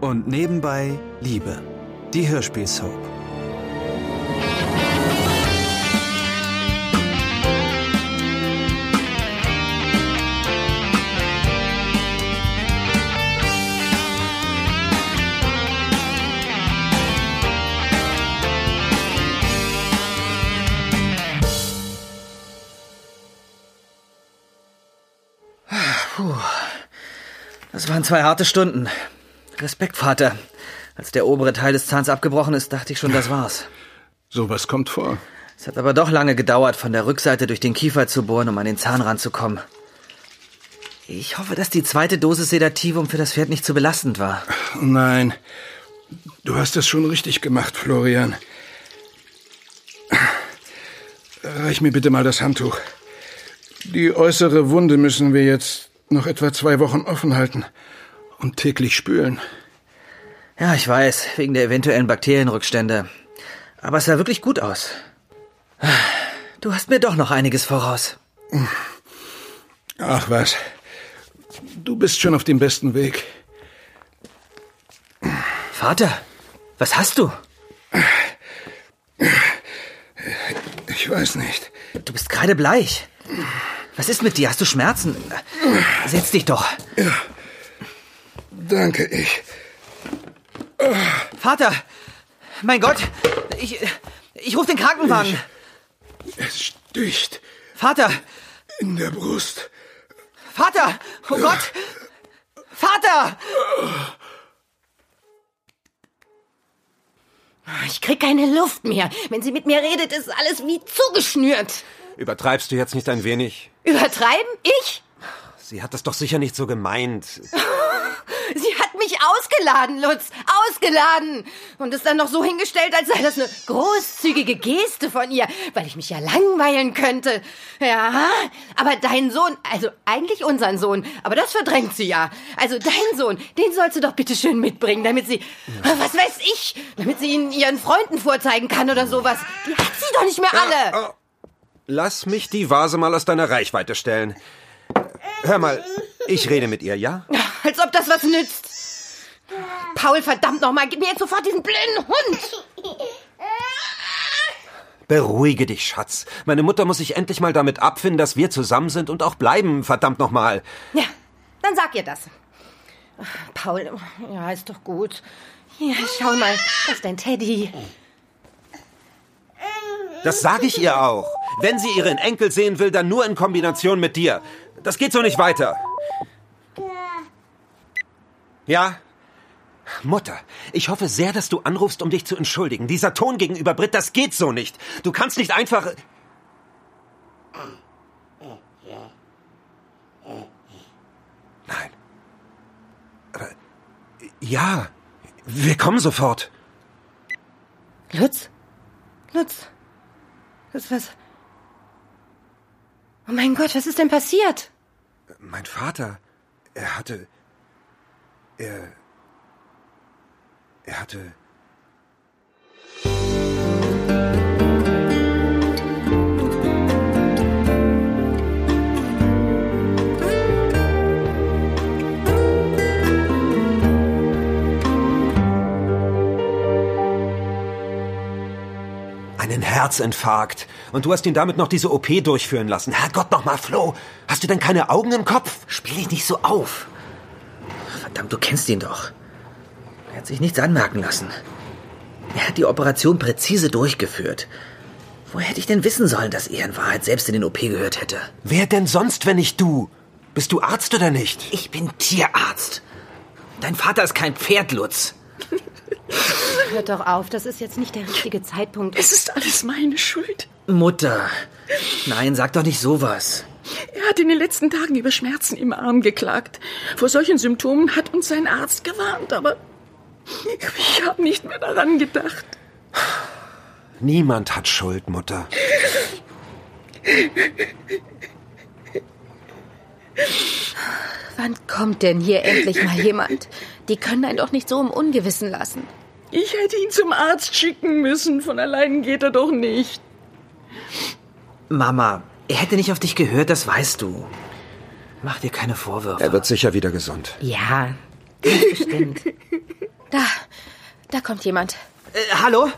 Und nebenbei Liebe. Die Hörspielsoap. Das waren zwei harte Stunden. Respekt, Vater. Als der obere Teil des Zahns abgebrochen ist, dachte ich schon, das war's. Sowas kommt vor. Es hat aber doch lange gedauert, von der Rückseite durch den Kiefer zu bohren, um an den Zahn ranzukommen. Ich hoffe, dass die zweite Dosis Sedativum für das Pferd nicht zu belastend war. Nein, du hast es schon richtig gemacht, Florian. Reich mir bitte mal das Handtuch. Die äußere Wunde müssen wir jetzt noch etwa zwei Wochen offen halten und täglich spülen. Ja, ich weiß, wegen der eventuellen Bakterienrückstände. Aber es sah wirklich gut aus. Du hast mir doch noch einiges voraus. Ach was, du bist schon auf dem besten Weg. Vater, was hast du? Ich weiß nicht. Du bist kreidebleich. Was ist mit dir? Hast du Schmerzen? Setz dich doch. Ja, danke, ich. Vater! Mein Gott! Ich, ich rufe den Krankenwagen! Es sticht Vater! in der Brust. Vater! Oh Gott! Vater! Ich krieg keine Luft mehr. Wenn sie mit mir redet, ist alles wie zugeschnürt. Übertreibst du jetzt nicht ein wenig? Übertreiben? Ich? Sie hat das doch sicher nicht so gemeint. Mich ausgeladen, Lutz. Ausgeladen. Und es dann noch so hingestellt, als sei das eine großzügige Geste von ihr, weil ich mich ja langweilen könnte. Ja, aber dein Sohn, also eigentlich unseren Sohn, aber das verdrängt sie ja. Also dein Sohn, den sollst du doch bitte schön mitbringen, damit sie, was weiß ich, damit sie ihn ihren Freunden vorzeigen kann oder sowas. Die hat sie doch nicht mehr alle. Oh. Lass mich die Vase mal aus deiner Reichweite stellen. Hör mal, ich rede mit ihr, ja? Als ob das was nützt. Paul, verdammt nochmal, gib mir jetzt sofort diesen blöden Hund. Beruhige dich, Schatz. Meine Mutter muss sich endlich mal damit abfinden, dass wir zusammen sind und auch bleiben, verdammt nochmal. Ja, dann sag ihr das. Paul, ja, ist doch gut. Hier, schau mal, das ist dein Teddy. Das sage ich ihr auch. Wenn sie ihren Enkel sehen will, dann nur in Kombination mit dir. Das geht so nicht weiter. Ja? Mutter, ich hoffe sehr, dass du anrufst, um dich zu entschuldigen. Dieser Ton gegenüber Britt, das geht so nicht. Du kannst nicht einfach. Nein. Aber. Ja, wir kommen sofort. Lutz? Lutz? Lutz, was? Oh mein Gott, was ist denn passiert? Mein Vater, er hatte. Er. Er hatte. Einen Herzinfarkt. Und du hast ihn damit noch diese OP durchführen lassen. Herrgott nochmal, Flo. Hast du denn keine Augen im Kopf? Spiel dich nicht so auf. Verdammt, du kennst ihn doch. Er hat sich nichts anmerken lassen. Er hat die Operation präzise durchgeführt. Woher hätte ich denn wissen sollen, dass er in Wahrheit selbst in den OP gehört hätte? Wer denn sonst, wenn nicht du? Bist du Arzt oder nicht? Ich bin Tierarzt. Dein Vater ist kein Pferd, Lutz. Hört doch auf, das ist jetzt nicht der richtige Zeitpunkt. Es ist alles meine Schuld. Mutter. Nein, sag doch nicht sowas. Er hat in den letzten Tagen über Schmerzen im Arm geklagt. Vor solchen Symptomen hat uns sein Arzt gewarnt, aber ich habe nicht mehr daran gedacht. Niemand hat Schuld, Mutter. Wann kommt denn hier endlich mal jemand? Die können einen doch nicht so im Ungewissen lassen. Ich hätte ihn zum Arzt schicken müssen. Von allein geht er doch nicht. Mama, er hätte nicht auf dich gehört, das weißt du. Mach dir keine Vorwürfe. Er wird sicher wieder gesund. Ja, ganz bestimmt. Da, da kommt jemand. Äh, hallo?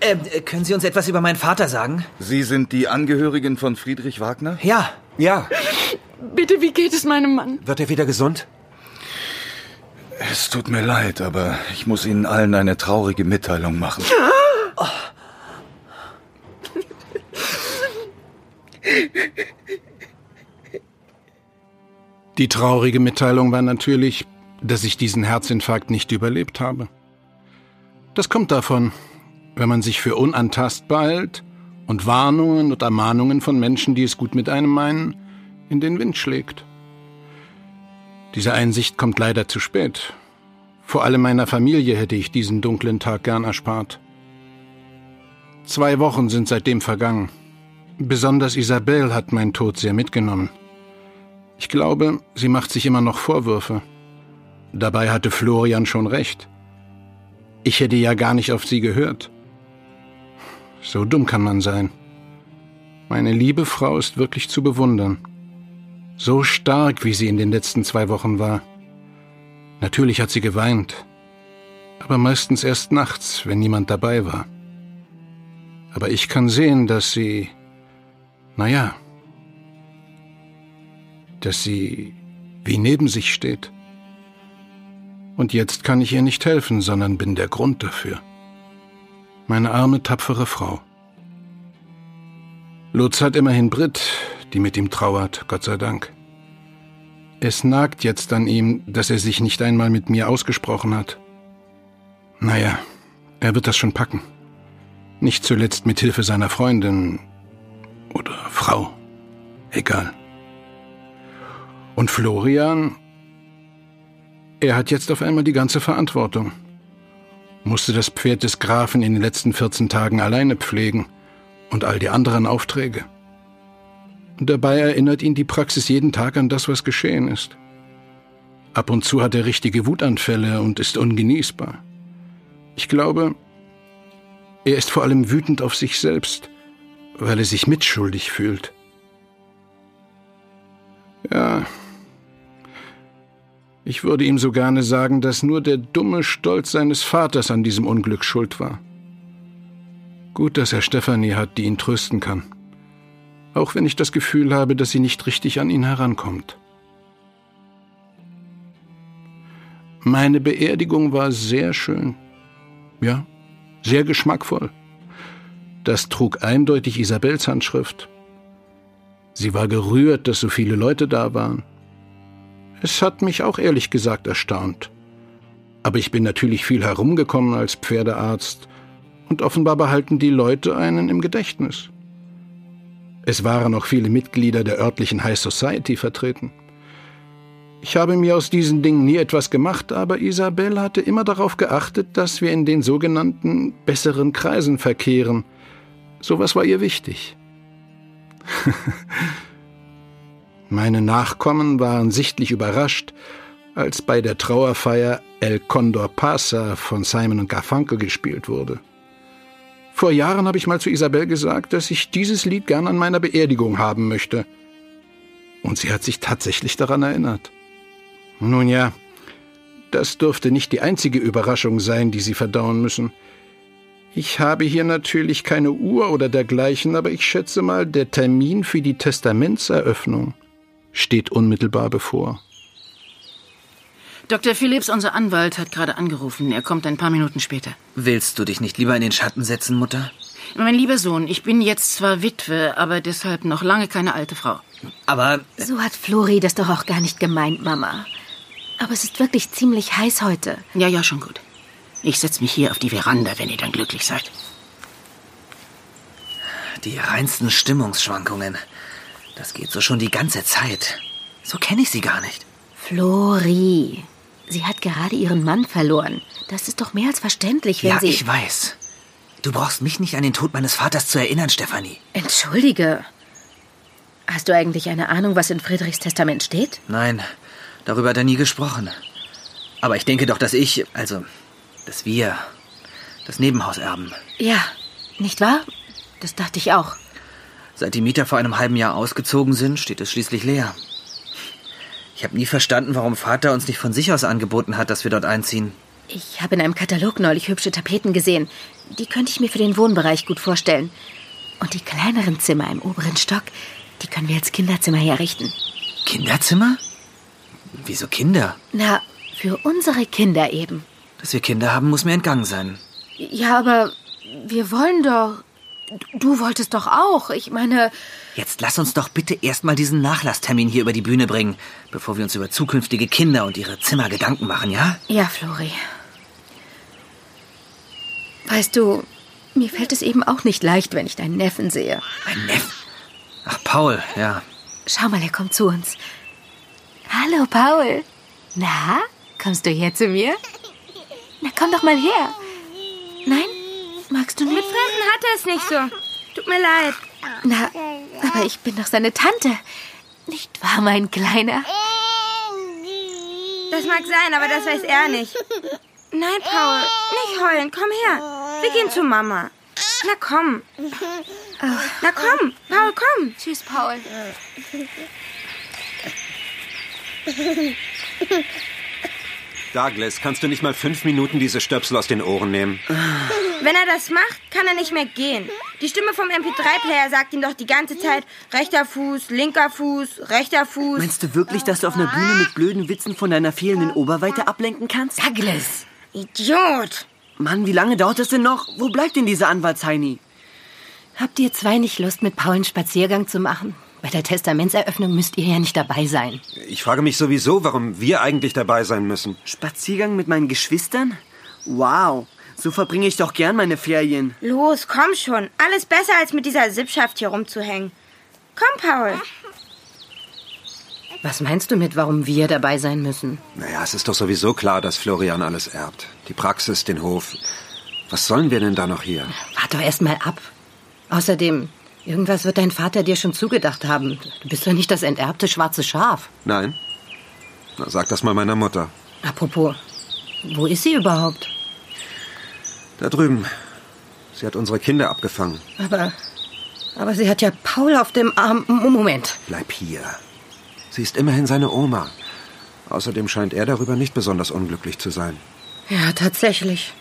Äh, können Sie uns etwas über meinen Vater sagen? Sie sind die Angehörigen von Friedrich Wagner? Ja. Ja. Bitte, wie geht es meinem Mann? Wird er wieder gesund? Es tut mir leid, aber ich muss Ihnen allen eine traurige Mitteilung machen. Oh. Die traurige Mitteilung war natürlich, dass ich diesen Herzinfarkt nicht überlebt habe. Das kommt davon, wenn man sich für unantastbar hält und Warnungen und Ermahnungen von Menschen, die es gut mit einem meinen, in den Wind schlägt. Diese Einsicht kommt leider zu spät. Vor allem meiner Familie hätte ich diesen dunklen Tag gern erspart. Zwei Wochen sind seitdem vergangen. Besonders Isabelle hat meinen Tod sehr mitgenommen. Ich glaube, sie macht sich immer noch Vorwürfe. Dabei hatte Florian schon recht. Ich hätte ja gar nicht auf sie gehört. So dumm kann man sein. Meine liebe Frau ist wirklich zu bewundern. So stark, wie sie in den letzten zwei Wochen war. Natürlich hat sie geweint, aber meistens erst nachts, wenn niemand dabei war. Aber ich kann sehen, dass sie, naja, dass sie wie neben sich steht. Und jetzt kann ich ihr nicht helfen, sondern bin der Grund dafür. Meine arme, tapfere Frau. Lutz hat immerhin Brit, die mit ihm trauert, Gott sei Dank. Es nagt jetzt an ihm, dass er sich nicht einmal mit mir ausgesprochen hat. Naja, er wird das schon packen. Nicht zuletzt mit Hilfe seiner Freundin oder Frau. Egal. Und Florian, er hat jetzt auf einmal die ganze Verantwortung. Musste das Pferd des Grafen in den letzten 14 Tagen alleine pflegen und all die anderen Aufträge. Dabei erinnert ihn die Praxis jeden Tag an das, was geschehen ist. Ab und zu hat er richtige Wutanfälle und ist ungenießbar. Ich glaube, er ist vor allem wütend auf sich selbst, weil er sich mitschuldig fühlt. Ja, ich würde ihm so gerne sagen, dass nur der dumme Stolz seines Vaters an diesem Unglück schuld war. Gut, dass er Stefanie hat, die ihn trösten kann. Auch wenn ich das Gefühl habe, dass sie nicht richtig an ihn herankommt. Meine Beerdigung war sehr schön. Ja, sehr geschmackvoll. Das trug eindeutig Isabels Handschrift. Sie war gerührt, dass so viele Leute da waren. Es hat mich auch ehrlich gesagt erstaunt. Aber ich bin natürlich viel herumgekommen als Pferdearzt und offenbar behalten die Leute einen im Gedächtnis. Es waren auch viele Mitglieder der örtlichen High Society vertreten. Ich habe mir aus diesen Dingen nie etwas gemacht, aber Isabel hatte immer darauf geachtet, dass wir in den sogenannten besseren Kreisen verkehren. Sowas war ihr wichtig. Meine Nachkommen waren sichtlich überrascht, als bei der Trauerfeier El Condor Pasa von Simon und Garfunkel gespielt wurde. Vor Jahren habe ich mal zu Isabel gesagt, dass ich dieses Lied gern an meiner Beerdigung haben möchte. Und sie hat sich tatsächlich daran erinnert. Nun ja, das dürfte nicht die einzige Überraschung sein, die Sie verdauen müssen. Ich habe hier natürlich keine Uhr oder dergleichen, aber ich schätze mal, der Termin für die Testamentseröffnung steht unmittelbar bevor. Dr. Phillips, unser Anwalt, hat gerade angerufen. Er kommt ein paar Minuten später. Willst du dich nicht lieber in den Schatten setzen, Mutter? Mein lieber Sohn, ich bin jetzt zwar Witwe, aber deshalb noch lange keine alte Frau. Aber. So hat Flori das doch auch gar nicht gemeint, Mama. Aber es ist wirklich ziemlich heiß heute. Ja, ja, schon gut. Ich setze mich hier auf die Veranda, wenn ihr dann glücklich seid. Die reinsten Stimmungsschwankungen. Das geht so schon die ganze Zeit. So kenne ich sie gar nicht. Flori, sie hat gerade ihren Mann verloren. Das ist doch mehr als verständlich, wenn ja, sie... ich weiß. Du brauchst mich nicht an den Tod meines Vaters zu erinnern, Stefanie. Entschuldige. Hast du eigentlich eine Ahnung, was in Friedrichs Testament steht? Nein, darüber hat er nie gesprochen. Aber ich denke doch, dass ich, also, dass wir das Nebenhaus erben. Ja, nicht wahr? Das dachte ich auch. Seit die Mieter vor einem halben Jahr ausgezogen sind, steht es schließlich leer. Ich habe nie verstanden, warum Vater uns nicht von sich aus angeboten hat, dass wir dort einziehen. Ich habe in einem Katalog neulich hübsche Tapeten gesehen. Die könnte ich mir für den Wohnbereich gut vorstellen. Und die kleineren Zimmer im oberen Stock, die können wir als Kinderzimmer herrichten. Kinderzimmer? Wieso Kinder? Na, für unsere Kinder eben. Dass wir Kinder haben, muss mir entgangen sein. Ja, aber wir wollen doch. Du wolltest doch auch. Ich meine, Jetzt lass uns doch bitte erstmal diesen Nachlasstermin hier über die Bühne bringen, bevor wir uns über zukünftige Kinder und ihre Zimmer Gedanken machen, ja? ja, Flori. Weißt du, mir fällt es eben auch nicht leicht, wenn ich deinen Neffen sehe. Mein Neff. Ach, Paul, ja. Schau mal, er kommt zu uns. Hallo, Paul. Na, kommst du her zu mir? Na, komm doch mal her. Nein? Magst du nicht? Fressen hat er es nicht so. Tut mir leid. Na, aber ich bin doch seine Tante. Nicht wahr, mein Kleiner? Das mag sein, aber das weiß er nicht. Nein, Paul, nicht heulen. Komm her. Wir gehen zu Mama. Na komm. Na komm, Paul, komm. Tschüss, Paul. Douglas, kannst du nicht mal fünf Minuten diese Stöpsel aus den Ohren nehmen? Wenn er das macht, kann er nicht mehr gehen. Die Stimme vom MP3-Player sagt ihm doch die ganze Zeit rechter Fuß, linker Fuß, rechter Fuß. Meinst du wirklich, dass du auf einer Bühne mit blöden Witzen von deiner fehlenden Oberweite ablenken kannst? Douglas. Idiot. Mann, wie lange dauert das denn noch? Wo bleibt denn dieser Anwaltsheini? Habt ihr zwei nicht Lust, mit Paul einen Spaziergang zu machen? Bei der Testamentseröffnung müsst ihr ja nicht dabei sein. Ich frage mich sowieso, warum wir eigentlich dabei sein müssen. Spaziergang mit meinen Geschwistern? Wow, so verbringe ich doch gern meine Ferien. Los, komm schon. Alles besser, als mit dieser Sippschaft hier rumzuhängen. Komm, Paul. Was meinst du mit, warum wir dabei sein müssen? Naja, es ist doch sowieso klar, dass Florian alles erbt. Die Praxis, den Hof. Was sollen wir denn da noch hier? Wart doch erst mal ab. Außerdem, irgendwas wird dein Vater dir schon zugedacht haben. Du bist doch nicht das enterbte schwarze Schaf. Nein? Na, sag das mal meiner Mutter. Apropos, wo ist sie überhaupt? Da drüben. Sie hat unsere Kinder abgefangen. Aber, aber sie hat ja Paul auf dem Arm. Moment. Bleib hier. Sie ist immerhin seine Oma. Außerdem scheint er darüber nicht besonders unglücklich zu sein. Ja, tatsächlich.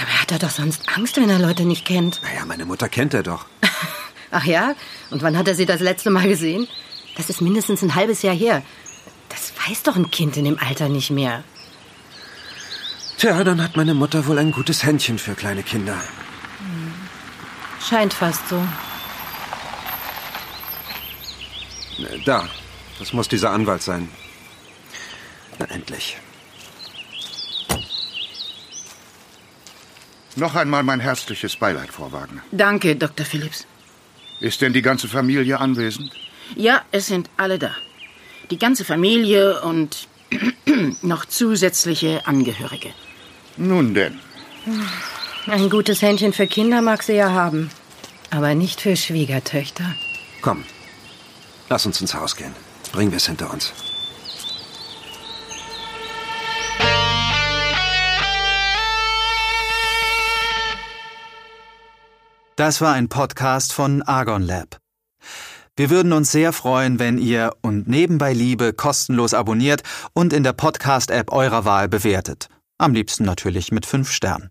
Dabei hat er doch sonst Angst, wenn er Leute nicht kennt. Naja, meine Mutter kennt er doch. Ach ja? Und wann hat er sie das letzte Mal gesehen? Das ist mindestens ein halbes Jahr her. Das weiß doch ein Kind in dem Alter nicht mehr. Tja, dann hat meine Mutter wohl ein gutes Händchen für kleine Kinder. Scheint fast so. Äh, Da, das muss dieser Anwalt sein. Na, endlich. Noch einmal mein herzliches Beileid vorwagen. Danke, Dr. Phillips. Ist denn die ganze Familie anwesend? Ja, es sind alle da. Die ganze Familie und noch zusätzliche Angehörige. Nun denn. Ein gutes Händchen für Kinder mag sie ja haben. Aber nicht für Schwiegertöchter. Komm, lass uns ins Haus gehen. Bringen wir es hinter uns. Das war ein Podcast von Argon Lab. Wir würden uns sehr freuen, wenn ihr und nebenbei Liebe kostenlos abonniert und in der Podcast-App eurer Wahl bewertet. Am liebsten natürlich mit fünf Sternen.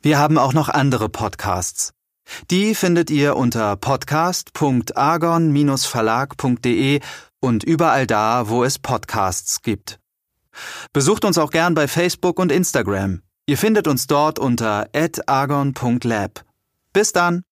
Wir haben auch noch andere Podcasts. Die findet ihr unter podcast.argon-verlag.de und überall da, wo es Podcasts gibt. Besucht uns auch gern bei Facebook und Instagram. Ihr findet uns dort unter argon.lab. Bis dann!